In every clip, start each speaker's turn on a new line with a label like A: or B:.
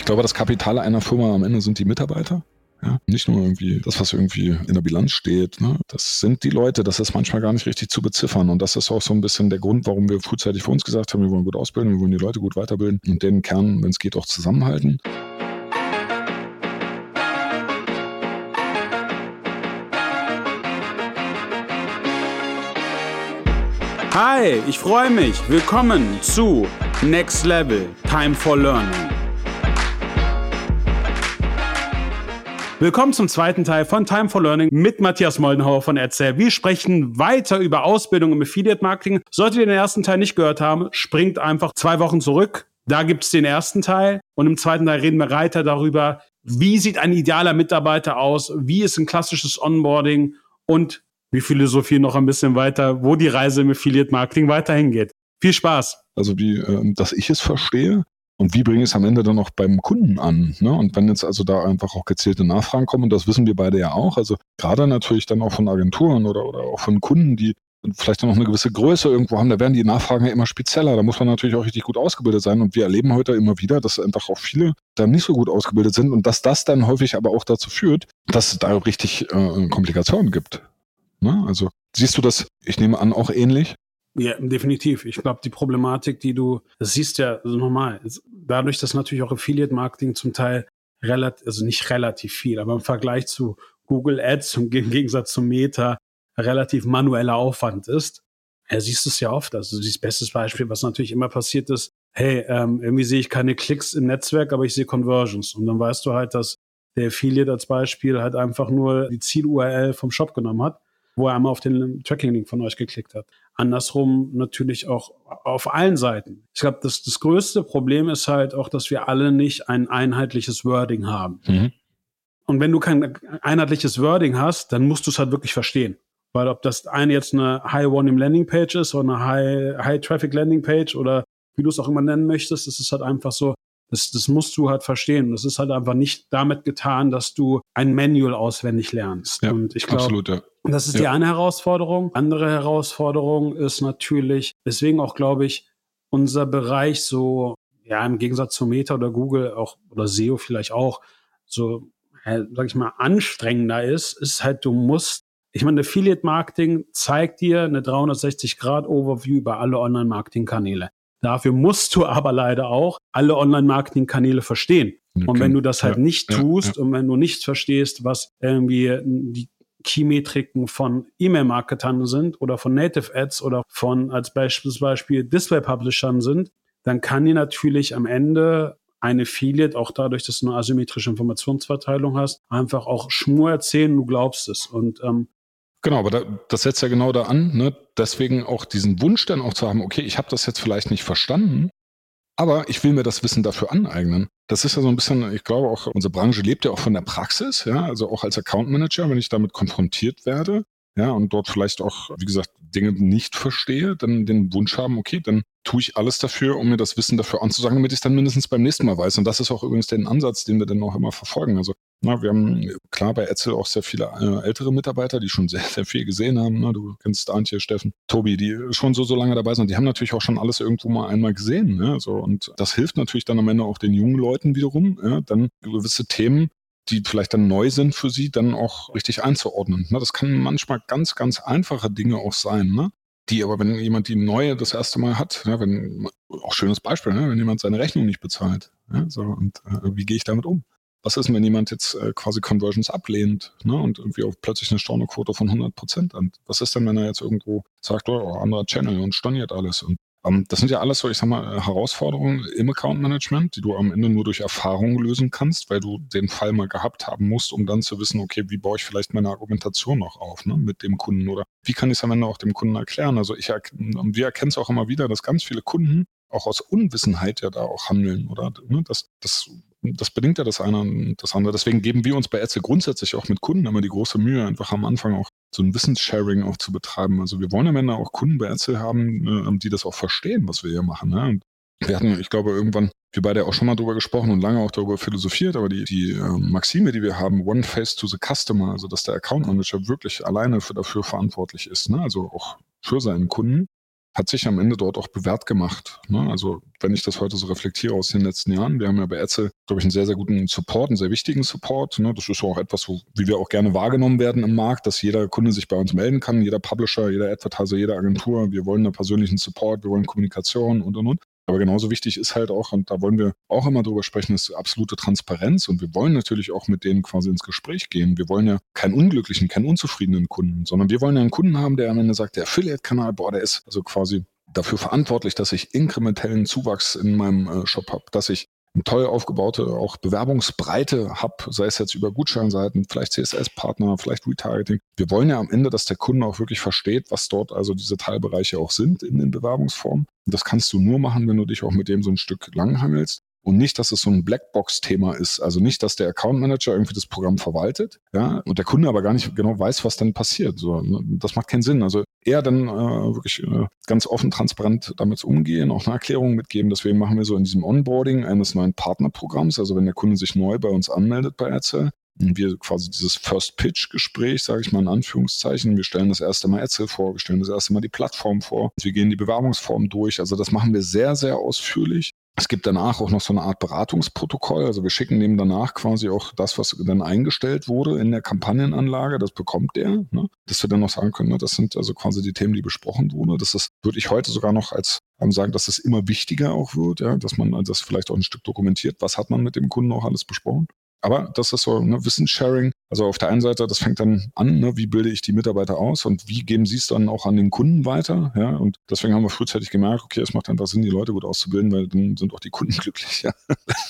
A: Ich glaube, das Kapital einer Firma am Ende sind die Mitarbeiter. Ja, nicht nur irgendwie das, was irgendwie in der Bilanz steht. Ne? Das sind die Leute, das ist manchmal gar nicht richtig zu beziffern. Und das ist auch so ein bisschen der Grund, warum wir frühzeitig für uns gesagt haben, wir wollen gut ausbilden, wir wollen die Leute gut weiterbilden und den Kern, wenn es geht, auch zusammenhalten.
B: Hi, ich freue mich. Willkommen zu Next Level Time for Learning. Willkommen zum zweiten Teil von Time for Learning mit Matthias Moldenhauer von Erzähl. Wir sprechen weiter über Ausbildung im Affiliate Marketing. Solltet ihr den ersten Teil nicht gehört haben, springt einfach zwei Wochen zurück. Da gibt es den ersten Teil und im zweiten Teil reden wir weiter darüber, wie sieht ein idealer Mitarbeiter aus, wie ist ein klassisches Onboarding und wir philosophieren noch ein bisschen weiter, wo die Reise im Affiliate Marketing weiterhin geht. Viel Spaß!
A: Also wie, äh, dass ich es verstehe, und wie bringe ich es am Ende dann auch beim Kunden an? Ne? Und wenn jetzt also da einfach auch gezielte Nachfragen kommen, und das wissen wir beide ja auch, also gerade natürlich dann auch von Agenturen oder, oder auch von Kunden, die vielleicht dann noch eine gewisse Größe irgendwo haben, da werden die Nachfragen ja immer spezieller. Da muss man natürlich auch richtig gut ausgebildet sein. Und wir erleben heute immer wieder, dass einfach auch viele da nicht so gut ausgebildet sind und dass das dann häufig aber auch dazu führt, dass es da richtig äh, Komplikationen gibt. Ne? Also siehst du das, ich nehme an, auch ähnlich?
B: Ja, definitiv. Ich glaube, die Problematik, die du, das siehst ja also normal, dadurch, dass natürlich auch Affiliate-Marketing zum Teil relativ, also nicht relativ viel, aber im Vergleich zu Google Ads und im Gegensatz zu Meta relativ manueller Aufwand ist. Ja, siehst du es ja oft. Also das bestes Beispiel, was natürlich immer passiert ist, hey, ähm, irgendwie sehe ich keine Klicks im Netzwerk, aber ich sehe Conversions. Und dann weißt du halt, dass der Affiliate als Beispiel halt einfach nur die Ziel-URL vom Shop genommen hat, wo er einmal auf den Tracking-Link von euch geklickt hat andersrum natürlich auch auf allen Seiten. Ich glaube, das, das größte Problem ist halt auch, dass wir alle nicht ein einheitliches Wording haben. Mhm. Und wenn du kein einheitliches Wording hast, dann musst du es halt wirklich verstehen. Weil ob das eine jetzt eine High-Volume Landing Page ist oder eine High-Traffic Landing Page oder wie du es auch immer nennen möchtest, das ist halt einfach so, das, das musst du halt verstehen. Das ist halt einfach nicht damit getan, dass du ein Manual auswendig lernst.
A: Ja, und ich glaube,
B: das ist ja. die eine Herausforderung. Andere Herausforderung ist natürlich, deswegen auch, glaube ich, unser Bereich so, ja, im Gegensatz zu Meta oder Google auch oder SEO vielleicht auch, so, äh, sag ich mal, anstrengender ist, ist halt, du musst ich meine, Affiliate Marketing zeigt dir eine 360-Grad-Overview über alle Online-Marketing-Kanäle. Dafür musst du aber leider auch alle Online-Marketing-Kanäle verstehen. Okay. Und wenn du das halt nicht tust ja, ja. und wenn du nicht verstehst, was irgendwie die Key-Metriken von E-Mail-Marketern sind oder von Native Ads oder von als Beispiel Display-Publishern sind, dann kann dir natürlich am Ende ein Affiliate, auch dadurch, dass du eine asymmetrische Informationsverteilung hast, einfach auch Schmur erzählen, du glaubst es. Und ähm,
A: Genau, aber da, das setzt ja genau da an. Ne? Deswegen auch diesen Wunsch dann auch zu haben, okay, ich habe das jetzt vielleicht nicht verstanden, aber ich will mir das Wissen dafür aneignen. Das ist ja so ein bisschen, ich glaube auch, unsere Branche lebt ja auch von der Praxis, ja, also auch als Account Manager, wenn ich damit konfrontiert werde, ja, und dort vielleicht auch, wie gesagt, Dinge nicht verstehe, dann den Wunsch haben, okay, dann tue ich alles dafür, um mir das Wissen dafür anzusagen, damit ich es dann mindestens beim nächsten Mal weiß. Und das ist auch übrigens der Ansatz, den wir dann auch immer verfolgen. Also, na, wir haben klar bei Etzel auch sehr viele äh, ältere Mitarbeiter, die schon sehr, sehr viel gesehen haben. Na, du kennst Antje, Steffen, Tobi, die schon so, so lange dabei sind. Die haben natürlich auch schon alles irgendwo mal einmal gesehen. Ne? So, und das hilft natürlich dann am Ende auch den jungen Leuten wiederum, ja, dann gewisse Themen die vielleicht dann neu sind für sie, dann auch richtig einzuordnen. Ne? Das kann manchmal ganz, ganz einfache Dinge auch sein. Ne? Die aber, wenn jemand die neue das erste Mal hat, ja, wenn, auch schönes Beispiel, ne? wenn jemand seine Rechnung nicht bezahlt, ja, so, und äh, wie gehe ich damit um? Was ist, wenn jemand jetzt äh, quasi Conversions ablehnt ne, und irgendwie auf plötzlich eine Stornoquote von 100 Prozent an? Was ist denn, wenn er jetzt irgendwo sagt, oh, anderer Channel und storniert alles? Und das sind ja alles so, ich sag mal, äh, Herausforderungen im Account Management, die du am Ende nur durch Erfahrung lösen kannst, weil du den Fall mal gehabt haben musst, um dann zu wissen, okay, wie baue ich vielleicht meine Argumentation noch auf ne, mit dem Kunden oder wie kann ich es am Ende auch dem Kunden erklären? Also ich und wir erkennen es auch immer wieder, dass ganz viele Kunden auch aus Unwissenheit ja da auch handeln oder ne, das, das das bedingt ja das eine und das andere. Deswegen geben wir uns bei Ärzte grundsätzlich auch mit Kunden immer die große Mühe, einfach am Anfang auch so ein Wissenssharing auch zu betreiben. Also wir wollen am Ende auch Kunden bei Ärzte haben, äh, die das auch verstehen, was wir hier machen. Ne? Wir hatten, ich glaube, irgendwann, wir beide auch schon mal drüber gesprochen und lange auch darüber philosophiert, aber die, die äh, Maxime, die wir haben, One Face to the Customer, also dass der Account Manager wirklich alleine für, dafür verantwortlich ist, ne? also auch für seinen Kunden, hat sich am Ende dort auch bewährt gemacht. Ne? Also wenn ich das heute so reflektiere aus den letzten Jahren, wir haben ja bei Etzel, glaube ich, einen sehr, sehr guten Support, einen sehr wichtigen Support. Ne? Das ist auch etwas, wo, wie wir auch gerne wahrgenommen werden im Markt, dass jeder Kunde sich bei uns melden kann, jeder Publisher, jeder Advertiser, jede Agentur. Wir wollen einen persönlichen Support, wir wollen Kommunikation und, und, und. Aber genauso wichtig ist halt auch, und da wollen wir auch immer drüber sprechen, ist absolute Transparenz. Und wir wollen natürlich auch mit denen quasi ins Gespräch gehen. Wir wollen ja keinen unglücklichen, keinen unzufriedenen Kunden, sondern wir wollen ja einen Kunden haben, der am Ende sagt, der Affiliate-Kanal, boah, der ist also quasi dafür verantwortlich, dass ich inkrementellen Zuwachs in meinem äh, Shop habe, dass ich eine toll aufgebaute auch Bewerbungsbreite habe, sei es jetzt über Gutscheinseiten, vielleicht CSS-Partner, vielleicht Retargeting. Wir wollen ja am Ende, dass der Kunde auch wirklich versteht, was dort also diese Teilbereiche auch sind in den Bewerbungsformen. Und das kannst du nur machen, wenn du dich auch mit dem so ein Stück langhangelst und nicht, dass es so ein Blackbox-Thema ist. Also nicht, dass der Account Manager irgendwie das Programm verwaltet, ja, und der Kunde aber gar nicht genau weiß, was dann passiert. So, ne? Das macht keinen Sinn. Also eher dann äh, wirklich äh, ganz offen, transparent damit umgehen, auch eine Erklärung mitgeben. Deswegen machen wir so in diesem Onboarding eines neuen Partnerprogramms, also wenn der Kunde sich neu bei uns anmeldet bei Erzähl, wir quasi dieses First Pitch Gespräch, sage ich mal in Anführungszeichen. Wir stellen das erste Mal Erzähl vor, wir stellen das erste Mal die Plattform vor. Wir gehen die Bewerbungsform durch. Also das machen wir sehr, sehr ausführlich. Es gibt danach auch noch so eine Art Beratungsprotokoll. Also wir schicken dem danach quasi auch das, was dann eingestellt wurde in der Kampagnenanlage. Das bekommt der, ne? dass wir dann noch sagen können, ne? das sind also quasi die Themen, die besprochen wurden. Das ist, würde ich heute sogar noch als ähm, sagen, dass es immer wichtiger auch wird, ja? dass man das vielleicht auch ein Stück dokumentiert. Was hat man mit dem Kunden auch alles besprochen? Aber das ist so ne, Wissenssharing. Also auf der einen Seite, das fängt dann an, ne, wie bilde ich die Mitarbeiter aus und wie geben sie es dann auch an den Kunden weiter. Ja? Und deswegen haben wir frühzeitig gemerkt, okay, es macht einfach Sinn, die Leute gut auszubilden, weil dann sind auch die Kunden glücklich, ja?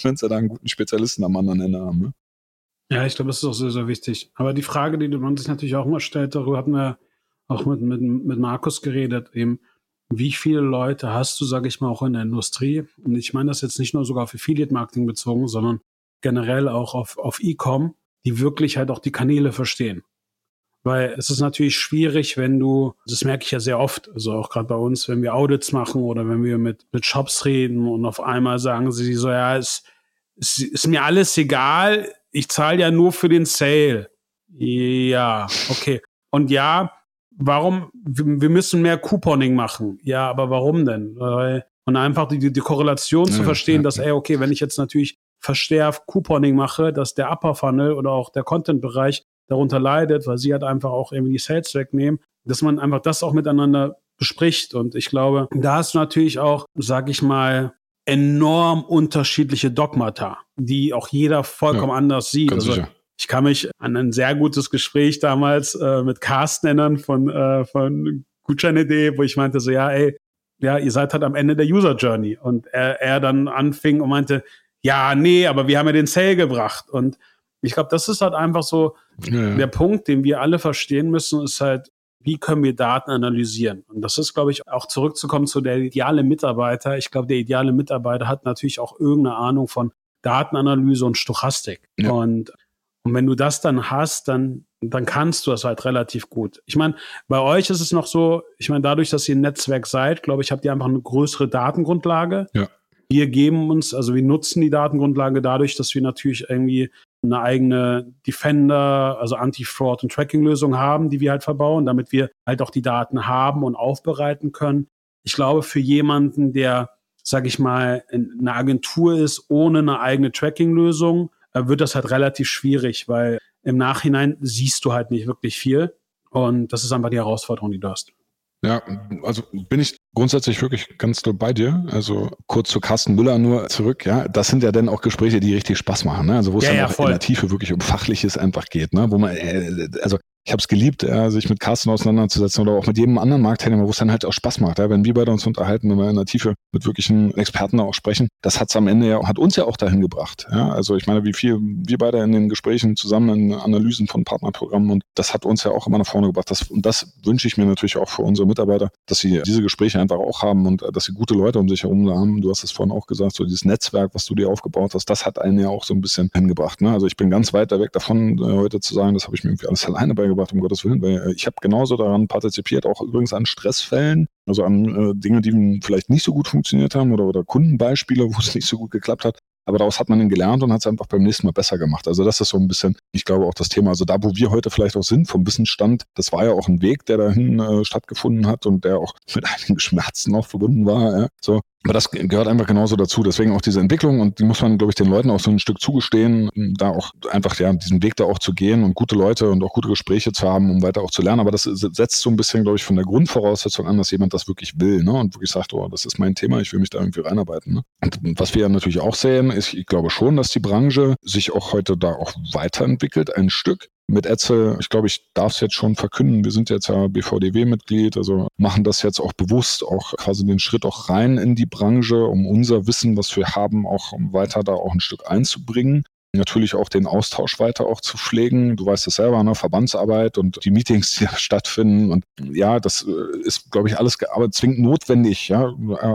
A: wenn sie da einen guten Spezialisten am anderen Ende haben. Ne?
B: Ja, ich glaube, das ist auch sehr, sehr wichtig. Aber die Frage, die man sich natürlich auch immer stellt, darüber hatten wir auch mit, mit, mit Markus geredet, eben, wie viele Leute hast du, sage ich mal, auch in der Industrie? Und ich meine das jetzt nicht nur sogar auf Affiliate-Marketing bezogen, sondern generell auch auf, auf E-Com, die wirklich halt auch die Kanäle verstehen. Weil es ist natürlich schwierig, wenn du, das merke ich ja sehr oft, also auch gerade bei uns, wenn wir Audits machen oder wenn wir mit, mit Shops reden und auf einmal sagen sie so, ja, es, es ist mir alles egal, ich zahle ja nur für den Sale. Ja, okay. Und ja, warum, wir müssen mehr Couponing machen. Ja, aber warum denn? Und einfach die, die Korrelation ja, zu verstehen, ja, dass, ey, okay, wenn ich jetzt natürlich verstärkt Couponing mache, dass der Upper Funnel oder auch der Content-Bereich darunter leidet, weil sie halt einfach auch irgendwie die Sales wegnehmen, dass man einfach das auch miteinander bespricht. Und ich glaube, da ist natürlich auch, sag ich mal, enorm unterschiedliche Dogmata, die auch jeder vollkommen ja, anders sieht. Also, sicher. ich kann mich an ein sehr gutes Gespräch damals äh, mit Carsten erinnern von, äh, von Gutschein.de, wo ich meinte so, ja, ey, ja, ihr seid halt am Ende der User Journey. Und er, er dann anfing und meinte, ja, nee, aber wir haben ja den Sale gebracht. Und ich glaube, das ist halt einfach so ja, der Punkt, den wir alle verstehen müssen, ist halt, wie können wir Daten analysieren? Und das ist, glaube ich, auch zurückzukommen zu der ideale Mitarbeiter. Ich glaube, der ideale Mitarbeiter hat natürlich auch irgendeine Ahnung von Datenanalyse und Stochastik. Ja. Und, und wenn du das dann hast, dann, dann kannst du das halt relativ gut. Ich meine, bei euch ist es noch so, ich meine, dadurch, dass ihr ein Netzwerk seid, glaube ich, habt ihr einfach eine größere Datengrundlage. Ja. Wir geben uns, also wir nutzen die Datengrundlage dadurch, dass wir natürlich irgendwie eine eigene Defender, also Anti-Fraud und Tracking-Lösung haben, die wir halt verbauen, damit wir halt auch die Daten haben und aufbereiten können. Ich glaube, für jemanden, der, sag ich mal, eine Agentur ist ohne eine eigene Tracking-Lösung, äh, wird das halt relativ schwierig, weil im Nachhinein siehst du halt nicht wirklich viel. Und das ist einfach die Herausforderung, die du hast.
A: Ja, also bin ich grundsätzlich wirklich ganz doll bei dir. Also kurz zu Carsten Müller nur zurück. Ja, das sind ja dann auch Gespräche, die richtig Spaß machen. Ne? Also wo es ja, dann ja, auch voll. in der Tiefe wirklich um Fachliches einfach geht. Ne? Wo man, äh, also ich habe es geliebt, ja, sich mit Carsten auseinanderzusetzen oder auch mit jedem anderen Marktteilnehmer, wo es dann halt auch Spaß macht. Ja, wenn wir beide uns unterhalten, wenn wir in der Tiefe mit wirklichen Experten auch sprechen, das hat's am Ende ja, hat uns ja auch dahin gebracht. Ja, also ich meine, wie viel wir beide in den Gesprächen zusammen in Analysen von Partnerprogrammen und das hat uns ja auch immer nach vorne gebracht. Das, und das wünsche ich mir natürlich auch für unsere Mitarbeiter, dass sie diese Gespräche einfach auch haben und äh, dass sie gute Leute um sich herum haben. Du hast es vorhin auch gesagt, so dieses Netzwerk, was du dir aufgebaut hast, das hat einen ja auch so ein bisschen hingebracht. Ne? Also ich bin ganz weit weg davon, äh, heute zu sagen, das habe ich mir irgendwie alles alleine beigebracht, um Gottes Willen, weil äh, ich habe genauso daran partizipiert, auch übrigens an Stressfällen, also an äh, Dinge, die vielleicht nicht so gut funktioniert haben oder, oder Kundenbeispiele, wo es nicht so gut geklappt hat. aber daraus hat man dann gelernt und hat es einfach beim nächsten Mal besser gemacht. Also das ist so ein bisschen, ich glaube auch das Thema, also da, wo wir heute vielleicht auch sind, vom Wissensstand, das war ja auch ein Weg, der dahin äh, stattgefunden hat und der auch mit einigen Schmerzen auch verbunden war. Ja. So, aber das gehört einfach genauso dazu. Deswegen auch diese Entwicklung und die muss man, glaube ich, den Leuten auch so ein Stück zugestehen, da auch einfach ja diesen Weg da auch zu gehen und gute Leute und auch gute Gespräche zu haben, um weiter auch zu lernen. Aber das setzt so ein bisschen, glaube ich, von der Grundvoraussetzung an, dass jemand das wirklich will ne? und wirklich sagt, oh, das ist mein Thema, ich will mich da irgendwie reinarbeiten. Ne? Und was wir ja natürlich auch sehen, ist, ich glaube schon, dass die Branche sich auch heute da auch weiterentwickelt, ein Stück mit Etzel, ich glaube, ich darf es jetzt schon verkünden, wir sind jetzt ja BVDW-Mitglied, also machen das jetzt auch bewusst, auch quasi den Schritt auch rein in die Branche, um unser Wissen, was wir haben, auch weiter da auch ein Stück einzubringen natürlich auch den Austausch weiter auch zu pflegen. Du weißt es selber, ne? Verbandsarbeit und die Meetings, die stattfinden. Und ja, das äh, ist, glaube ich, alles aber zwingend notwendig, ja,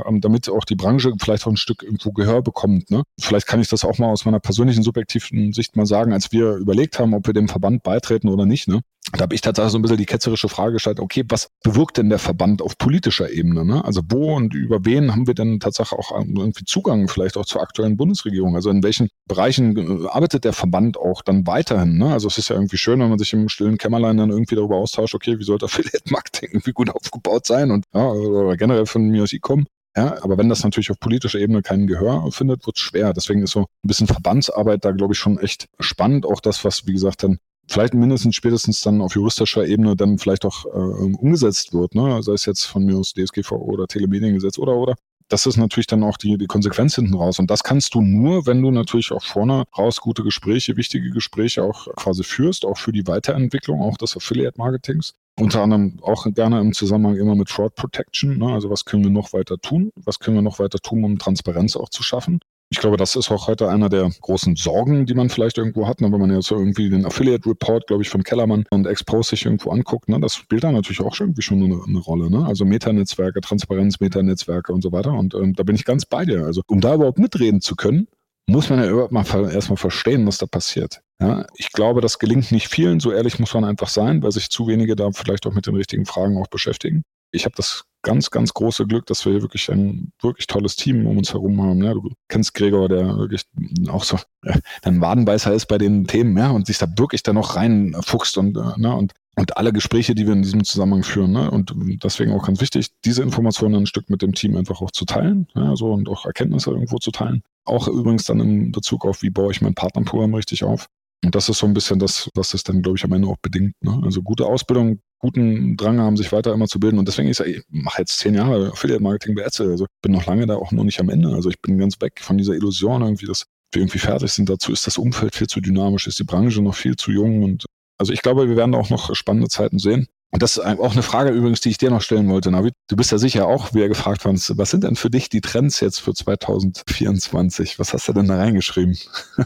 A: ähm, damit auch die Branche vielleicht auch ein Stück irgendwo Gehör bekommt. Ne? Vielleicht kann ich das auch mal aus meiner persönlichen subjektiven Sicht mal sagen, als wir überlegt haben, ob wir dem Verband beitreten oder nicht. Ne? Da habe ich tatsächlich so ein bisschen die ketzerische Frage gestellt, okay, was bewirkt denn der Verband auf politischer Ebene? Ne? Also wo und über wen haben wir denn tatsächlich auch irgendwie Zugang vielleicht auch zur aktuellen Bundesregierung? Also in welchen Bereichen äh, arbeitet der Verband auch dann weiterhin? Ne? Also es ist ja irgendwie schön, wenn man sich im stillen Kämmerlein dann irgendwie darüber austauscht, okay, wie sollte Affiliate-Marketing irgendwie gut aufgebaut sein und ja, oder generell von mir aus E-Com. Ja, aber wenn das natürlich auf politischer Ebene keinen Gehör findet, wird es schwer. Deswegen ist so ein bisschen Verbandsarbeit da, glaube ich, schon echt spannend. Auch das, was, wie gesagt, dann vielleicht mindestens spätestens dann auf juristischer Ebene dann vielleicht auch äh, umgesetzt wird, ne? sei es jetzt von mir aus DSGVO oder Telemediengesetz oder oder. Das ist natürlich dann auch die, die Konsequenz hinten raus. Und das kannst du nur, wenn du natürlich auch vorne raus gute Gespräche, wichtige Gespräche auch quasi führst, auch für die Weiterentwicklung, auch des Affiliate-Marketings. Unter anderem auch gerne im Zusammenhang immer mit Fraud Protection. Ne? Also was können wir noch weiter tun? Was können wir noch weiter tun, um Transparenz auch zu schaffen? Ich glaube, das ist auch heute einer der großen Sorgen, die man vielleicht irgendwo hat, ne? wenn man jetzt irgendwie den Affiliate Report, glaube ich, von Kellermann und Expose sich irgendwo anguckt. Ne? Das spielt da natürlich auch irgendwie schon eine, eine Rolle. Ne? Also Metanetzwerke, Transparenz, Metanetzwerke und so weiter. Und ähm, da bin ich ganz bei dir. Also um da überhaupt mitreden zu können, muss man ja überhaupt mal erstmal verstehen, was da passiert. Ja, ich glaube, das gelingt nicht vielen, so ehrlich muss man einfach sein, weil sich zu wenige da vielleicht auch mit den richtigen Fragen auch beschäftigen. Ich habe das ganz, ganz große Glück, dass wir hier wirklich ein wirklich tolles Team um uns herum haben. Ja, du kennst Gregor, der wirklich auch so ja, ein Wadenbeißer ist bei den Themen, ja, und sich da wirklich dann noch reinfuchst und, äh, ne, und und alle Gespräche, die wir in diesem Zusammenhang führen. Ne? Und deswegen auch ganz wichtig, diese Informationen ein Stück mit dem Team einfach auch zu teilen ja, so, und auch Erkenntnisse irgendwo zu teilen. Auch übrigens dann in Bezug auf, wie baue ich mein Partnerprogramm richtig auf. Und das ist so ein bisschen das, was es dann, glaube ich, am Ende auch bedingt. Ne? Also gute Ausbildung, guten Drang haben, sich weiter immer zu bilden. Und deswegen ist ja, ich mache jetzt zehn Jahre Affiliate-Marketing bei Etzel. Also bin noch lange da auch noch nicht am Ende. Also ich bin ganz weg von dieser Illusion irgendwie, dass wir irgendwie fertig sind. Dazu ist das Umfeld viel zu dynamisch, ist die Branche noch viel zu jung. Und also ich glaube, wir werden auch noch spannende Zeiten sehen. Und das ist auch eine Frage übrigens, die ich dir noch stellen wollte, Navid. Du bist ja sicher auch, wie er gefragt hast, was sind denn für dich die Trends jetzt für 2024? Was hast du denn da reingeschrieben?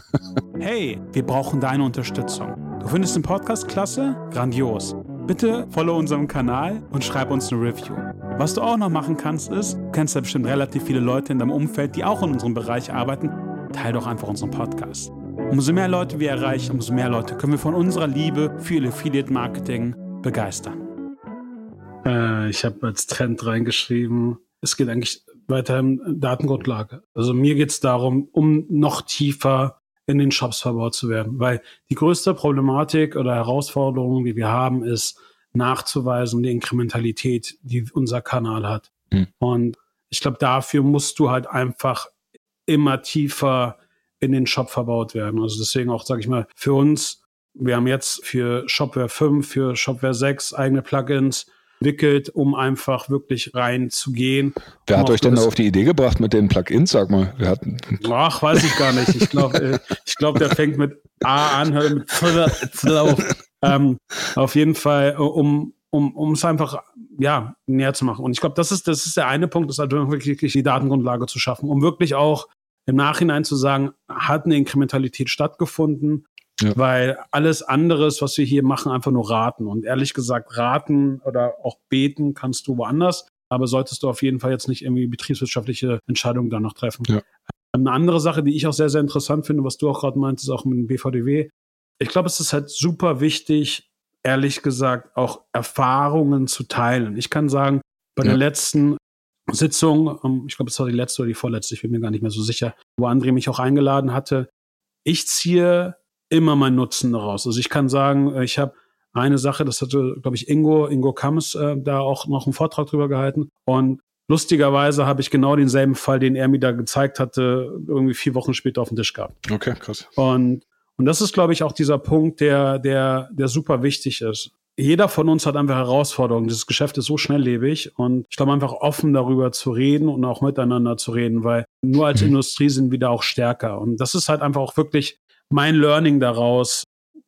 B: hey, wir brauchen deine Unterstützung. Du findest den Podcast klasse? Grandios. Bitte follow unserem Kanal und schreib uns eine Review. Was du auch noch machen kannst, ist, du kennst ja bestimmt relativ viele Leute in deinem Umfeld, die auch in unserem Bereich arbeiten, teil doch einfach unseren Podcast. Umso mehr Leute wir erreichen, umso mehr Leute können wir von unserer Liebe für Affiliate Marketing begeistern. Äh, ich habe als Trend reingeschrieben, es geht eigentlich weiter in Datengrundlage. Also mir geht es darum, um noch tiefer in den Shops verbaut zu werden. Weil die größte Problematik oder Herausforderung, die wir haben, ist nachzuweisen, die Inkrementalität, die unser Kanal hat. Mhm. Und ich glaube, dafür musst du halt einfach immer tiefer in den Shop verbaut werden. Also deswegen auch, sage ich mal, für uns, wir haben jetzt für Shopware 5, für Shopware 6 eigene Plugins entwickelt, um einfach wirklich reinzugehen.
A: Wer
B: um
A: hat euch denn auf die Idee gebracht mit den Plugins, sag mal? Wir hatten
B: Ach, weiß ich gar nicht. Ich glaube, äh, ich glaube, der fängt mit A an, hört mit ähm, Auf jeden Fall, äh, um, um, um es einfach ja, näher zu machen. Und ich glaube, das ist, das ist der eine Punkt, ist halt wirklich die Datengrundlage zu schaffen, um wirklich auch im Nachhinein zu sagen, hat eine Inkrementalität stattgefunden, ja. Weil alles anderes, was wir hier machen, einfach nur raten. Und ehrlich gesagt, raten oder auch beten kannst du woanders. Aber solltest du auf jeden Fall jetzt nicht irgendwie betriebswirtschaftliche Entscheidungen danach treffen. Ja. Eine andere Sache, die ich auch sehr, sehr interessant finde, was du auch gerade meintest, auch mit dem BVDW. Ich glaube, es ist halt super wichtig, ehrlich gesagt, auch Erfahrungen zu teilen. Ich kann sagen, bei ja. der letzten Sitzung, ähm, ich glaube, es war die letzte oder die vorletzte, ich bin mir gar nicht mehr so sicher, wo André mich auch eingeladen hatte. Ich ziehe immer meinen Nutzen daraus. Also ich kann sagen, äh, ich habe eine Sache, das hatte, glaube ich, Ingo, Ingo Kammes äh, da auch noch einen Vortrag drüber gehalten. Und lustigerweise habe ich genau denselben Fall, den er mir da gezeigt hatte, irgendwie vier Wochen später auf dem Tisch gehabt.
A: Okay, krass.
B: Und, und das ist, glaube ich, auch dieser Punkt, der, der, der super wichtig ist jeder von uns hat einfach Herausforderungen. Dieses Geschäft ist so schnelllebig und ich glaube einfach offen darüber zu reden und auch miteinander zu reden, weil nur als mhm. Industrie sind wir da auch stärker. Und das ist halt einfach auch wirklich mein Learning daraus.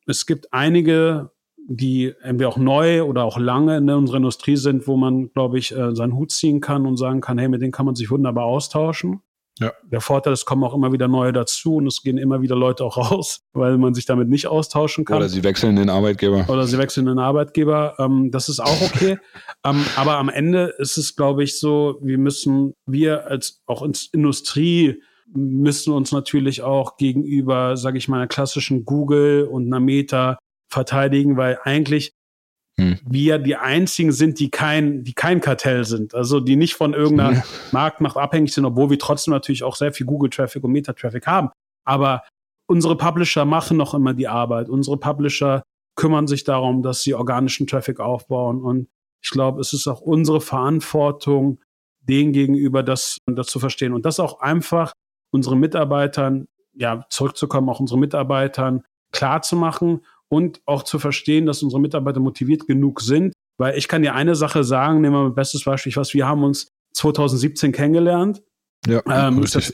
B: Es gibt einige, die entweder auch neu oder auch lange in unserer Industrie sind, wo man, glaube ich, äh, seinen Hut ziehen kann und sagen kann, hey, mit denen kann man sich wunderbar austauschen. Ja. Der Vorteil, es kommen auch immer wieder neue dazu und es gehen immer wieder Leute auch raus, weil man sich damit nicht austauschen kann.
A: Oder sie wechseln den Arbeitgeber.
B: Oder sie wechseln den Arbeitgeber. Ähm, das ist auch okay. ähm, aber am Ende ist es, glaube ich, so, wir müssen, wir als auch ins Industrie müssen uns natürlich auch gegenüber, sage ich mal, einer klassischen Google und einer Meta verteidigen, weil eigentlich hm. wir die einzigen sind, die kein, die kein Kartell sind. Also die nicht von irgendeiner ja. Marktmacht abhängig sind, obwohl wir trotzdem natürlich auch sehr viel Google-Traffic und Meta-Traffic haben. Aber unsere Publisher machen noch immer die Arbeit. Unsere Publisher kümmern sich darum, dass sie organischen Traffic aufbauen. Und ich glaube, es ist auch unsere Verantwortung, denen gegenüber das, das zu verstehen. Und das auch einfach unseren Mitarbeitern, ja, zurückzukommen, auch unseren Mitarbeitern klar zu machen und auch zu verstehen, dass unsere Mitarbeiter motiviert genug sind. Weil ich kann dir eine Sache sagen, nehmen wir mal bestes Beispiel, was wir haben uns 2017 kennengelernt.
A: Ja, ähm, richtig.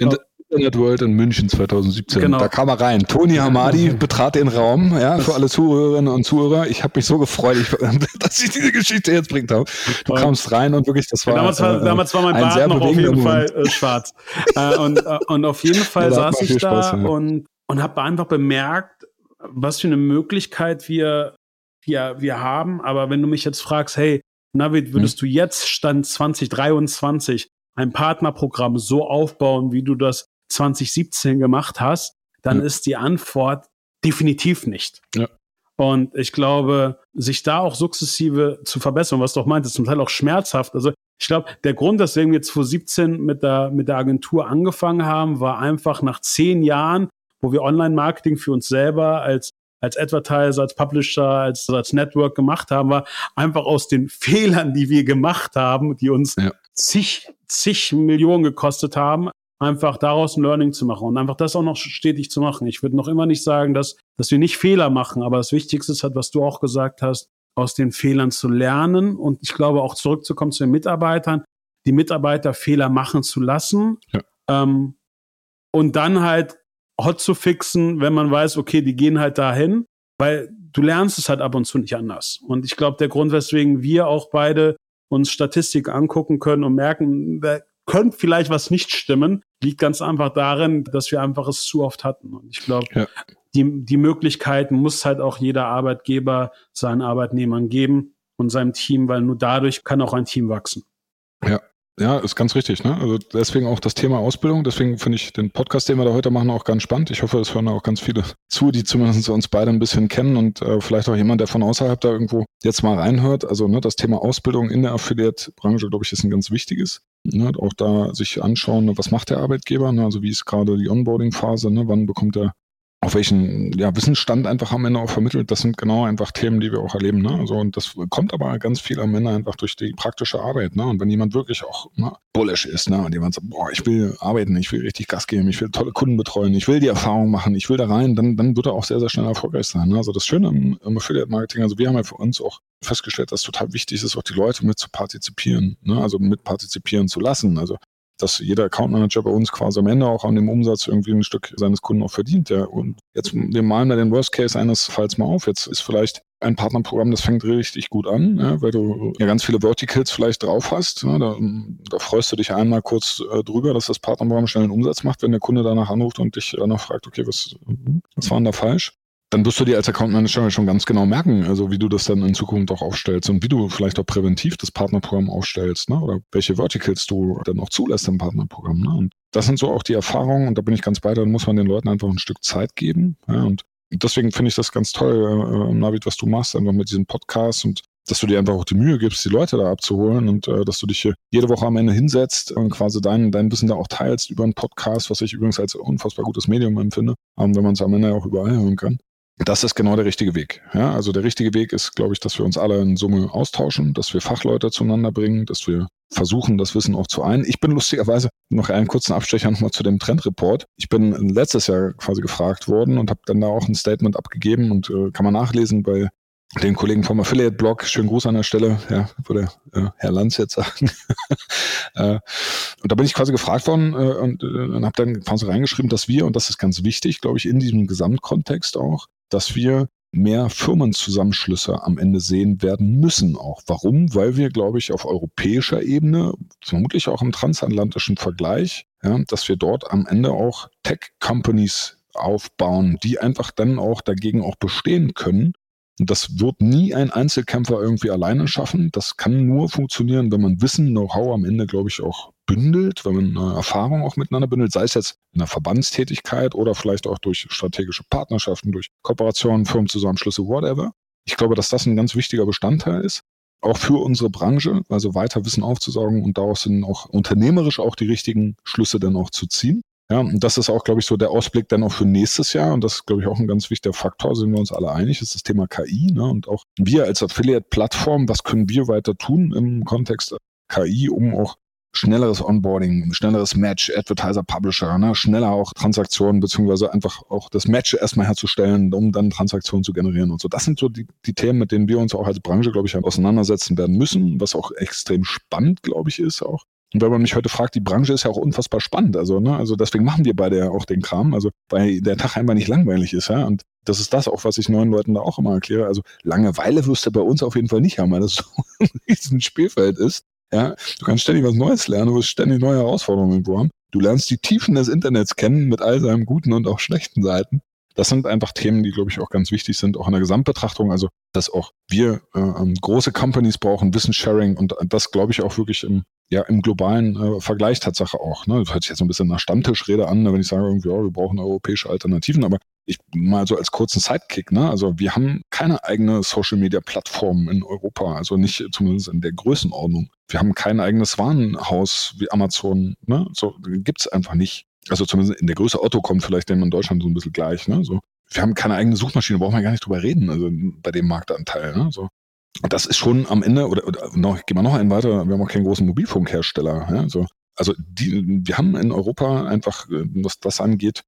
A: Internet World in München 2017. Genau. Da kam er rein. Toni Hamadi betrat den Raum, ja, für alle Zuhörerinnen und Zuhörer. Ich habe mich so gefreut, ich, dass ich diese Geschichte jetzt bringt habe. Du und kamst rein und wirklich, das war.
B: damals, war, äh, damals war mein Bart noch auf jeden Moment. Fall äh, schwarz. äh, und, äh, und auf jeden Fall ja, saß ich da Spaß, und, und habe einfach bemerkt, was für eine Möglichkeit wir, wir, wir haben. Aber wenn du mich jetzt fragst, hey, Navid, würdest hm. du jetzt Stand 2023 ein Partnerprogramm so aufbauen, wie du das 2017 gemacht hast, dann ja. ist die Antwort definitiv nicht. Ja. Und ich glaube, sich da auch sukzessive zu verbessern, was du auch meintest, zum Teil auch schmerzhaft. Also ich glaube, der Grund, weswegen wir 2017 mit der, mit der Agentur angefangen haben, war einfach nach zehn Jahren wo wir Online-Marketing für uns selber als als Advertiser, als Publisher, als, als Network gemacht haben, war einfach aus den Fehlern, die wir gemacht haben, die uns ja. zig, zig Millionen gekostet haben, einfach daraus ein Learning zu machen und einfach das auch noch stetig zu machen. Ich würde noch immer nicht sagen, dass, dass wir nicht Fehler machen, aber das Wichtigste ist halt, was du auch gesagt hast, aus den Fehlern zu lernen und ich glaube auch zurückzukommen zu den Mitarbeitern, die Mitarbeiter Fehler machen zu lassen ja. ähm, und dann halt hot zu fixen, wenn man weiß, okay, die gehen halt dahin, weil du lernst es halt ab und zu nicht anders. Und ich glaube, der Grund, weswegen wir auch beide uns Statistik angucken können und merken, könnte vielleicht was nicht stimmen, liegt ganz einfach darin, dass wir einfach es zu oft hatten. Und ich glaube, ja. die, die Möglichkeit muss halt auch jeder Arbeitgeber seinen Arbeitnehmern geben und seinem Team, weil nur dadurch kann auch ein Team wachsen.
A: Ja, ja, ist ganz richtig. Ne? Also deswegen auch das Thema Ausbildung. Deswegen finde ich den Podcast, den wir da heute machen, auch ganz spannend. Ich hoffe, es hören auch ganz viele zu, die zumindest uns beide ein bisschen kennen und äh, vielleicht auch jemand, der von außerhalb da irgendwo jetzt mal reinhört. Also ne, das Thema Ausbildung in der Affiliate-Branche, glaube ich, ist ein ganz wichtiges. Ne? Auch da sich anschauen, ne, was macht der Arbeitgeber, ne? also wie ist gerade die Onboarding-Phase, ne? wann bekommt er auf welchen ja, Wissensstand einfach am Ende auch vermittelt. Das sind genau einfach Themen, die wir auch erleben. Ne? Also, und das kommt aber ganz viel am Ende einfach durch die praktische Arbeit. Ne? Und wenn jemand wirklich auch ne, bullish ist ne? und jemand sagt, boah, ich will arbeiten, ich will richtig Gas geben, ich will tolle Kunden betreuen, ich will die Erfahrung machen, ich will da rein, dann, dann wird er auch sehr, sehr schnell erfolgreich sein. Ne? Also das Schöne im, im Affiliate-Marketing, also wir haben ja für uns auch festgestellt, dass es total wichtig ist, auch die Leute mit zu partizipieren, ne? also mit partizipieren zu lassen. Also dass jeder Account Manager bei uns quasi am Ende auch an dem Umsatz irgendwie ein Stück seines Kunden auch verdient. Ja. Und jetzt wir malen wir den Worst Case eines Falls mal auf. Jetzt ist vielleicht ein Partnerprogramm, das fängt richtig gut an, ja, weil du ja ganz viele Verticals vielleicht drauf hast. Ja, da, da, freust du dich einmal kurz äh, drüber, dass das Partnerprogramm schnell einen Umsatz macht, wenn der Kunde danach anruft und dich danach fragt, okay, was, was war denn da falsch? Dann wirst du dir als Account Manager schon ganz genau merken, also wie du das dann in Zukunft auch aufstellst und wie du vielleicht auch präventiv das Partnerprogramm aufstellst, ne? oder welche Verticals du dann auch zulässt im Partnerprogramm. Ne? Und das sind so auch die Erfahrungen und da bin ich ganz bei, da muss man den Leuten einfach ein Stück Zeit geben. Ja? Und deswegen finde ich das ganz toll, äh, Navid, was du machst, einfach mit diesem Podcast und dass du dir einfach auch die Mühe gibst, die Leute da abzuholen und äh, dass du dich jede Woche am Ende hinsetzt und quasi dein, dein Wissen da auch teilst über einen Podcast, was ich übrigens als unfassbar gutes Medium empfinde, ähm, wenn man es am Ende auch überall hören kann. Das ist genau der richtige Weg. Ja, also der richtige Weg ist, glaube ich, dass wir uns alle in Summe austauschen, dass wir Fachleute zueinander bringen, dass wir versuchen, das Wissen auch zu ein. Ich bin lustigerweise noch einen kurzen Abstecher nochmal zu dem Trendreport. Ich bin letztes Jahr quasi gefragt worden und habe dann da auch ein Statement abgegeben und äh, kann man nachlesen bei den Kollegen vom Affiliate-Blog, schönen Gruß an der Stelle, ja, würde äh, Herr Lanz jetzt sagen. äh, und da bin ich quasi gefragt worden äh, und, äh, und habe dann quasi reingeschrieben, dass wir, und das ist ganz wichtig, glaube ich, in diesem Gesamtkontext auch, dass wir mehr Firmenzusammenschlüsse am Ende sehen werden müssen auch. Warum? Weil wir, glaube ich, auf europäischer Ebene, vermutlich auch im transatlantischen Vergleich, ja, dass wir dort am Ende auch Tech-Companies aufbauen, die einfach dann auch dagegen auch bestehen können und das wird nie ein Einzelkämpfer irgendwie alleine schaffen. Das kann nur funktionieren, wenn man Wissen, Know-how am Ende, glaube ich, auch bündelt, wenn man Erfahrung auch miteinander bündelt, sei es jetzt in der Verbandstätigkeit oder vielleicht auch durch strategische Partnerschaften, durch Kooperationen, Firmenzusammenschlüsse, whatever. Ich glaube, dass das ein ganz wichtiger Bestandteil ist, auch für unsere Branche, also weiter Wissen aufzusaugen und daraus dann auch unternehmerisch auch die richtigen Schlüsse dann auch zu ziehen. Ja, und das ist auch, glaube ich, so der Ausblick dann auch für nächstes Jahr. Und das ist, glaube ich, auch ein ganz wichtiger Faktor, sind wir uns alle einig, ist das Thema KI. Ne? Und auch wir als Affiliate-Plattform, was können wir weiter tun im Kontext KI, um auch schnelleres Onboarding, schnelleres Match, Advertiser, Publisher, ne? schneller auch Transaktionen, beziehungsweise einfach auch das Match erstmal herzustellen, um dann Transaktionen zu generieren und so. Das sind so die, die Themen, mit denen wir uns auch als Branche, glaube ich, auseinandersetzen werden müssen, was auch extrem spannend, glaube ich, ist auch. Und wenn man mich heute fragt, die Branche ist ja auch unfassbar spannend. Also, ne, also deswegen machen wir beide ja auch den Kram, also weil der Tag einfach nicht langweilig ist, ja. Und das ist das auch, was ich neuen Leuten da auch immer erkläre. Also Langeweile wirst du bei uns auf jeden Fall nicht haben, weil das so ein Spielfeld ist. Ja, du kannst ständig was Neues lernen, du wirst ständig neue Herausforderungen haben. Du lernst die Tiefen des Internets kennen mit all seinen guten und auch schlechten Seiten. Das sind einfach Themen, die, glaube ich, auch ganz wichtig sind, auch in der Gesamtbetrachtung. Also, dass auch wir äh, ähm, große Companies brauchen, Wissenssharing und das, glaube ich, auch wirklich im, ja, im globalen äh, Vergleich Tatsache auch. Ne? Das hört sich jetzt so ein bisschen nach Stammtischrede an, ne? wenn ich sage, irgendwie, oh, wir brauchen europäische Alternativen, aber ich mal so als kurzen Sidekick, ne? Also wir haben keine eigene Social Media Plattform in Europa, also nicht zumindest in der Größenordnung. Wir haben kein eigenes Warenhaus wie Amazon, ne? So gibt's einfach nicht. Also zumindest in der Größe Otto kommt vielleicht dem in Deutschland so ein bisschen gleich. Ne? So, wir haben keine eigene Suchmaschine, brauchen wir gar nicht drüber reden, also bei dem Marktanteil. Ne? So. Und das ist schon am Ende, oder, oder noch, gehen wir noch einen weiter, wir haben auch keinen großen Mobilfunkhersteller. Ja? So, also die, wir haben in Europa einfach, äh, was das angeht,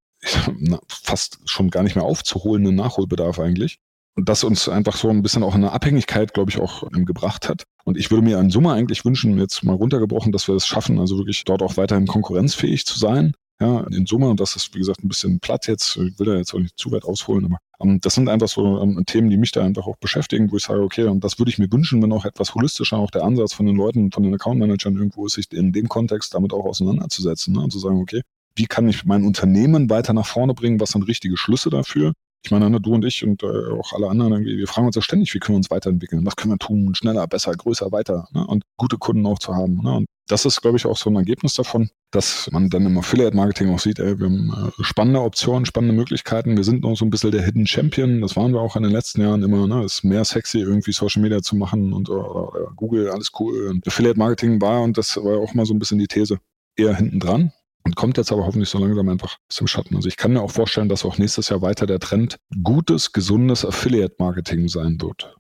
A: fast schon gar nicht mehr aufzuholenden Nachholbedarf eigentlich. Und das uns einfach so ein bisschen auch in eine Abhängigkeit, glaube ich, auch ähm, gebracht hat. Und ich würde mir in Summe eigentlich wünschen, jetzt mal runtergebrochen, dass wir es schaffen, also wirklich dort auch weiterhin konkurrenzfähig zu sein. Ja, in Summe, und das ist, wie gesagt, ein bisschen platt jetzt, ich will da jetzt auch nicht zu weit ausholen, aber ähm, das sind einfach so ähm, Themen, die mich da einfach auch beschäftigen, wo ich sage, okay, und das würde ich mir wünschen, wenn auch etwas holistischer auch der Ansatz von den Leuten, von den Account-Managern irgendwo ist, sich in dem Kontext damit auch auseinanderzusetzen ne, und zu sagen, okay, wie kann ich mein Unternehmen weiter nach vorne bringen, was sind richtige Schlüsse dafür, ich meine, ne, du und ich und äh, auch alle anderen, wir fragen uns ja ständig, wie können wir uns weiterentwickeln? Was können wir tun? Schneller, besser, größer, weiter ne? und gute Kunden auch zu haben. Ne? Und das ist, glaube ich, auch so ein Ergebnis davon, dass man dann im Affiliate-Marketing auch sieht, ey, wir haben äh, spannende Optionen, spannende Möglichkeiten. Wir sind noch so ein bisschen der Hidden Champion. Das waren wir auch in den letzten Jahren immer. Ne? Es ist mehr sexy, irgendwie Social Media zu machen und oder, oder Google, alles cool. Affiliate-Marketing war, und das war auch mal so ein bisschen die These, eher hinten dran und kommt jetzt aber hoffentlich so langsam einfach dem Schatten. Also ich kann mir auch vorstellen, dass auch nächstes Jahr weiter der Trend gutes, gesundes Affiliate-Marketing sein wird.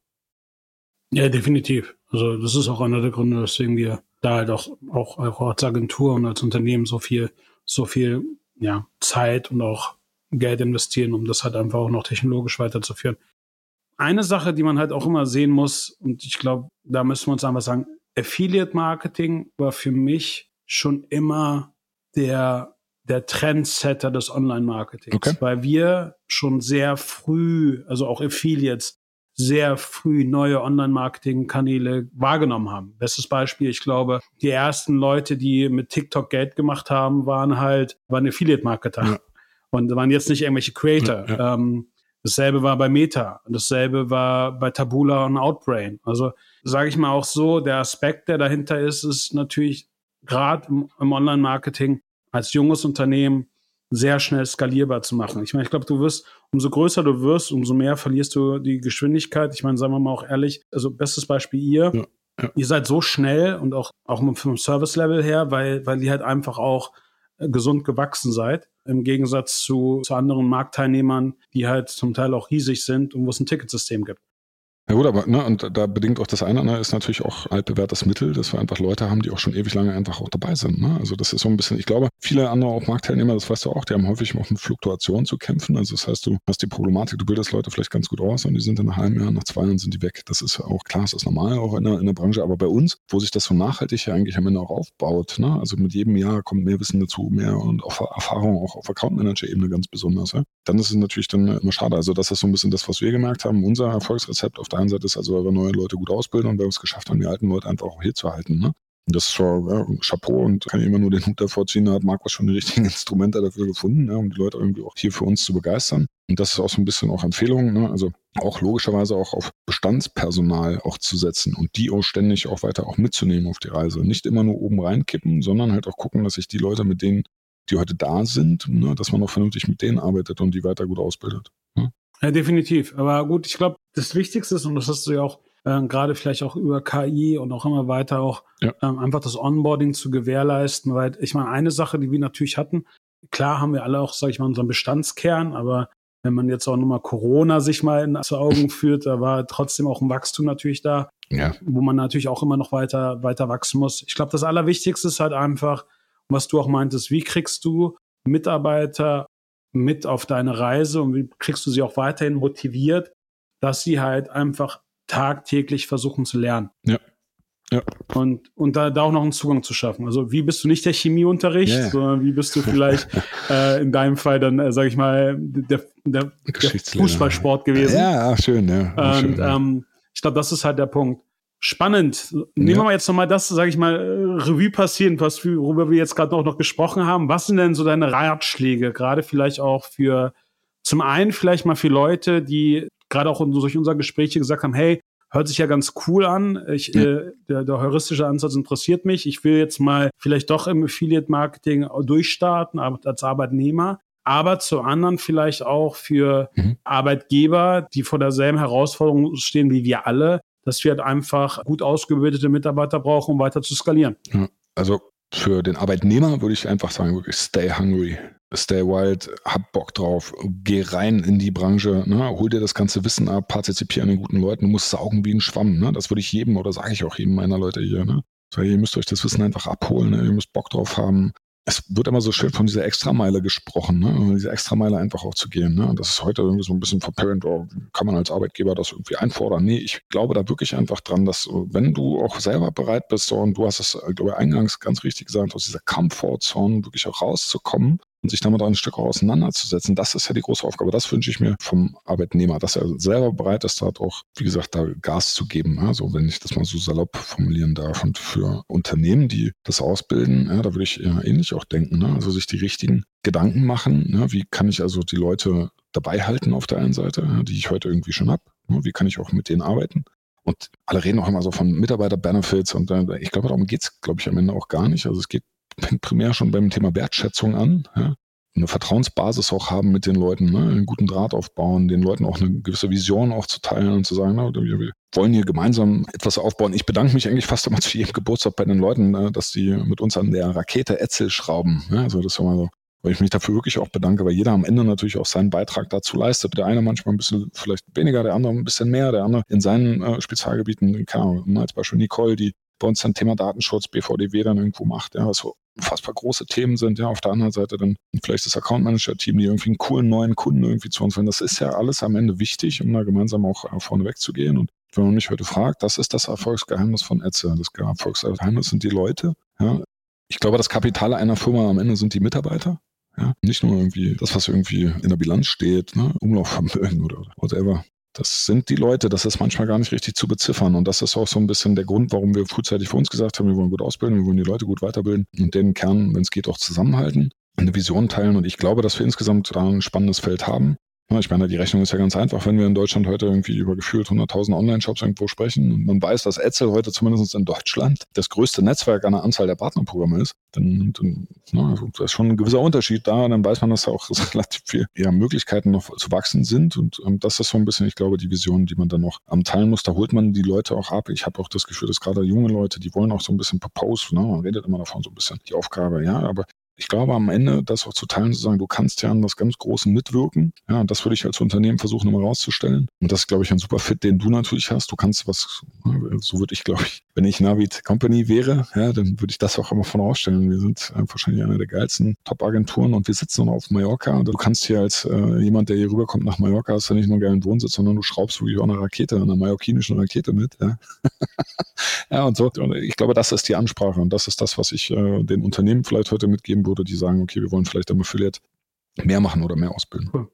B: Ja, definitiv. Also das ist auch einer der Gründe, weswegen wir da halt auch, auch, auch als Agentur und als Unternehmen so viel, so viel ja, Zeit und auch Geld investieren, um das halt einfach auch noch technologisch weiterzuführen. Eine Sache, die man halt auch immer sehen muss, und ich glaube, da müssen wir uns einfach sagen, Affiliate Marketing war für mich schon immer der, der Trendsetter des Online-Marketings, okay. weil wir schon sehr früh, also auch Affiliates, sehr früh neue Online-Marketing-Kanäle wahrgenommen haben. Bestes Beispiel, ich glaube, die ersten Leute, die mit TikTok Geld gemacht haben, waren halt, waren Affiliate-Marketer. Ja. Und waren jetzt nicht irgendwelche Creator. Ja, ja. Ähm, dasselbe war bei Meta. Dasselbe war bei Tabula und Outbrain. Also sage ich mal auch so, der Aspekt, der dahinter ist, ist natürlich gerade im, Online-Marketing als junges Unternehmen sehr schnell skalierbar zu machen. Ich meine, ich glaube, du wirst, umso größer du wirst, umso mehr verlierst du die Geschwindigkeit. Ich meine, sagen wir mal auch ehrlich, also bestes Beispiel ihr. Ja, ja. Ihr seid so schnell und auch, auch vom Service-Level her, weil, weil ihr halt einfach auch äh, gesund gewachsen seid. Im Gegensatz zu, zu anderen Marktteilnehmern, die halt zum Teil auch riesig sind und wo es ein Ticketsystem gibt.
A: Ja gut, aber ne, und da bedingt auch das eine, ne, ist natürlich auch altbewährtes Mittel, dass wir einfach Leute haben, die auch schon ewig lange einfach auch dabei sind. Ne? Also das ist so ein bisschen, ich glaube, viele andere auch Marktteilnehmer, das weißt du auch, die haben häufig auch mit Fluktuationen zu kämpfen. Also das heißt, du hast die Problematik, du bildest Leute vielleicht ganz gut aus und die sind in einem halben Jahr, nach zwei Jahren sind die weg. Das ist auch klar, das ist normal auch in der, in der Branche, aber bei uns, wo sich das so nachhaltig ja eigentlich am Ende auch aufbaut, ne? also mit jedem Jahr kommt mehr Wissen dazu, mehr und auch Erfahrung auch auf Account-Manager-Ebene ganz besonders. Ja? Dann ist es natürlich dann immer schade. Also das ist so ein bisschen das, was wir gemerkt haben. Unser Erfolgsrezept auf der einen Seite ist also, wenn neue Leute gut ausbilden und wir es geschafft haben, die alten Leute einfach auch hier zu halten. Ne? Und das ist schon ja, Chapeau und kann ich immer nur den Hut davor ziehen, da hat Markus schon die richtigen Instrumente dafür gefunden, ne, um die Leute irgendwie auch hier für uns zu begeistern. Und das ist auch so ein bisschen auch Empfehlung, ne? also auch logischerweise auch auf Bestandspersonal auch zu setzen und die auch ständig auch weiter auch mitzunehmen auf die Reise. Nicht immer nur oben reinkippen, sondern halt auch gucken, dass sich die Leute mit denen, die heute da sind, ne, dass man auch vernünftig mit denen arbeitet und die weiter gut ausbildet.
B: Ne? Ja, definitiv. Aber gut, ich glaube, das Wichtigste ist, und das hast du ja auch äh, gerade vielleicht auch über KI und auch immer weiter auch ja. ähm, einfach das Onboarding zu gewährleisten, weil ich meine, eine Sache, die wir natürlich hatten, klar haben wir alle auch, sage ich mal, unseren Bestandskern, aber wenn man jetzt auch nochmal Corona sich mal in, zu Augen führt, da war trotzdem auch ein Wachstum natürlich da, ja. wo man natürlich auch immer noch weiter, weiter wachsen muss. Ich glaube, das Allerwichtigste ist halt einfach, was du auch meintest, wie kriegst du Mitarbeiter mit auf deine Reise und wie kriegst du sie auch weiterhin motiviert, dass sie halt einfach tagtäglich versuchen zu lernen.
A: Ja. Ja.
B: Und, und da, da auch noch einen Zugang zu schaffen. Also wie bist du nicht der Chemieunterricht, yeah. sondern wie bist du vielleicht äh, in deinem Fall dann, äh, sag ich mal, der, der, der Fußballsport gewesen.
A: Ja, schön, ja.
B: Und
A: schön,
B: ja. Ähm, ich glaube, das ist halt der Punkt. Spannend. Nehmen ja. wir mal jetzt nochmal das, sage ich mal, äh, Revue passieren, was worüber wir jetzt gerade auch noch gesprochen haben. Was sind denn so deine Ratschläge, gerade vielleicht auch für, zum einen vielleicht mal für Leute, die gerade auch durch unser Gespräch gesagt haben, hey, hört sich ja ganz cool an. Ich, ja. äh, der, der heuristische Ansatz interessiert mich. Ich will jetzt mal vielleicht doch im Affiliate-Marketing durchstarten, als Arbeitnehmer. Aber zu anderen vielleicht auch für mhm. Arbeitgeber, die vor derselben Herausforderung stehen wie wir alle, dass wir halt einfach gut ausgebildete Mitarbeiter brauchen, um weiter zu skalieren.
A: Ja, also für den Arbeitnehmer würde ich einfach sagen, wirklich stay hungry. Stay Wild, hab Bock drauf, geh rein in die Branche, ne? hol dir das ganze Wissen ab, partizipier an den guten Leuten, du musst saugen wie ein Schwamm. Ne? Das würde ich jedem oder sage ich auch jedem meiner Leute hier. Ne? So, ihr müsst euch das Wissen einfach abholen, ne? ihr müsst Bock drauf haben. Es wird immer so schön von dieser Extrameile gesprochen, ne? diese Extrameile einfach auch zu gehen. Ne? Das ist heute irgendwie so ein bisschen verpönt, oh, kann man als Arbeitgeber das irgendwie einfordern? Nee, ich glaube da wirklich einfach dran, dass wenn du auch selber bereit bist so, und du hast es, glaube ich, eingangs ganz richtig gesagt, aus dieser Comfortzone wirklich auch rauszukommen, und sich damit ein Stück auseinanderzusetzen. Das ist ja die große Aufgabe. Das wünsche ich mir vom Arbeitnehmer, dass er selber bereit ist, dort auch, wie gesagt, da Gas zu geben. Also wenn ich das mal so salopp formulieren darf. Und für Unternehmen, die das ausbilden, ja, da würde ich eher ähnlich auch denken. Ne? Also sich die richtigen Gedanken machen. Ne? Wie kann ich also die Leute dabei halten auf der einen Seite, die ich heute irgendwie schon habe? Ne? Wie kann ich auch mit denen arbeiten? Und alle reden auch immer so von Mitarbeiter-Benefits und ich glaube, darum geht es, glaube ich, am Ende auch gar nicht. Also es geht fängt primär schon beim Thema Wertschätzung an. Ja? Eine Vertrauensbasis auch haben mit den Leuten, ne? einen guten Draht aufbauen, den Leuten auch eine gewisse Vision auch zu teilen und zu sagen, na, wir wollen hier gemeinsam etwas aufbauen. Ich bedanke mich eigentlich fast immer zu jedem Geburtstag bei den Leuten, ne? dass die mit uns an der Rakete Etzel schrauben. Ja? Also das ist immer so weil ich mich dafür wirklich auch bedanke, weil jeder am Ende natürlich auch seinen Beitrag dazu leistet. Der eine manchmal ein bisschen vielleicht weniger, der andere ein bisschen mehr, der andere in seinen äh, Spezialgebieten, keine Ahnung, als Beispiel Nicole, die bei uns dann Thema Datenschutz, BVDW dann irgendwo macht, ja, was unfassbar große Themen sind, ja, auf der anderen Seite dann vielleicht das Account Manager Team, die irgendwie einen coolen neuen Kunden irgendwie zu uns wollen. Das ist ja alles am Ende wichtig, um da gemeinsam auch äh, vorne wegzugehen. Und wenn man mich heute fragt, das ist das Erfolgsgeheimnis von Etze. Das Erfolgsgeheimnis sind die Leute, ja. Ich glaube, das Kapital einer Firma am Ende sind die Mitarbeiter. Ja, nicht nur irgendwie das, was irgendwie in der Bilanz steht, ne? Umlaufvermögen oder whatever. Das sind die Leute, das ist manchmal gar nicht richtig zu beziffern. Und das ist auch so ein bisschen der Grund, warum wir frühzeitig für uns gesagt haben, wir wollen gut ausbilden, wir wollen die Leute gut weiterbilden und den Kern, wenn es geht, auch zusammenhalten, eine Vision teilen. Und ich glaube, dass wir insgesamt da ein spannendes Feld haben. Ich meine, die Rechnung ist ja ganz einfach, wenn wir in Deutschland heute irgendwie über gefühlt 100.000 Online-Shops irgendwo sprechen und man weiß, dass Etzel heute zumindest in Deutschland das größte Netzwerk an der Anzahl der Partnerprogramme ist, dann, dann na, also da ist schon ein gewisser Unterschied da. Dann weiß man, dass da auch relativ viel ja, Möglichkeiten noch zu wachsen sind. Und ähm, das ist so ein bisschen, ich glaube, die Vision, die man dann noch am Teilen muss. Da holt man die Leute auch ab. Ich habe auch das Gefühl, dass gerade junge Leute, die wollen auch so ein bisschen Propose. Ne? Man redet immer davon so ein bisschen die Aufgabe, ja, aber ich glaube, am Ende das auch zu teilen, zu sagen, du kannst ja an was ganz Großem mitwirken. Ja, das würde ich als Unternehmen versuchen, immer rauszustellen. Und das ist, glaube ich, ein super Fit, den du natürlich hast. Du kannst was, so würde ich, glaube ich, wenn ich Navid Company wäre, ja, dann würde ich das auch immer von ausstellen. Wir sind äh, wahrscheinlich eine der geilsten Top-Agenturen und wir sitzen auf Mallorca. Und du kannst hier als äh, jemand, der hier rüberkommt nach Mallorca, hast du nicht nur einen geilen Wohnsitz, sondern du schraubst wirklich auch eine Rakete, eine mallorquinischen Rakete mit. Ja, ja und so. Und ich glaube, das ist die Ansprache und das ist das, was ich äh, den Unternehmen vielleicht heute mitgeben würde würde, die sagen, okay, wir wollen vielleicht am Affiliate mehr machen oder mehr ausbilden. Cool.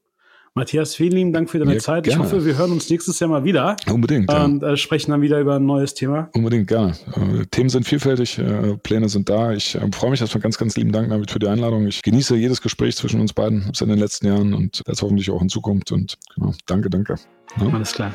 B: Matthias, vielen lieben Dank für deine ja, Zeit. Gerne. Ich hoffe, wir hören uns nächstes Jahr mal wieder.
A: Unbedingt.
B: Und äh, sprechen dann wieder über ein neues Thema.
A: Unbedingt, gerne. Äh, Themen sind vielfältig, äh, Pläne sind da. Ich freue mich erstmal ganz, ganz lieben Dank, David, für die Einladung. Ich genieße jedes Gespräch zwischen uns beiden, seit den letzten Jahren und das hoffentlich auch in Zukunft. Und genau, danke, danke.
B: Ja. Alles klar.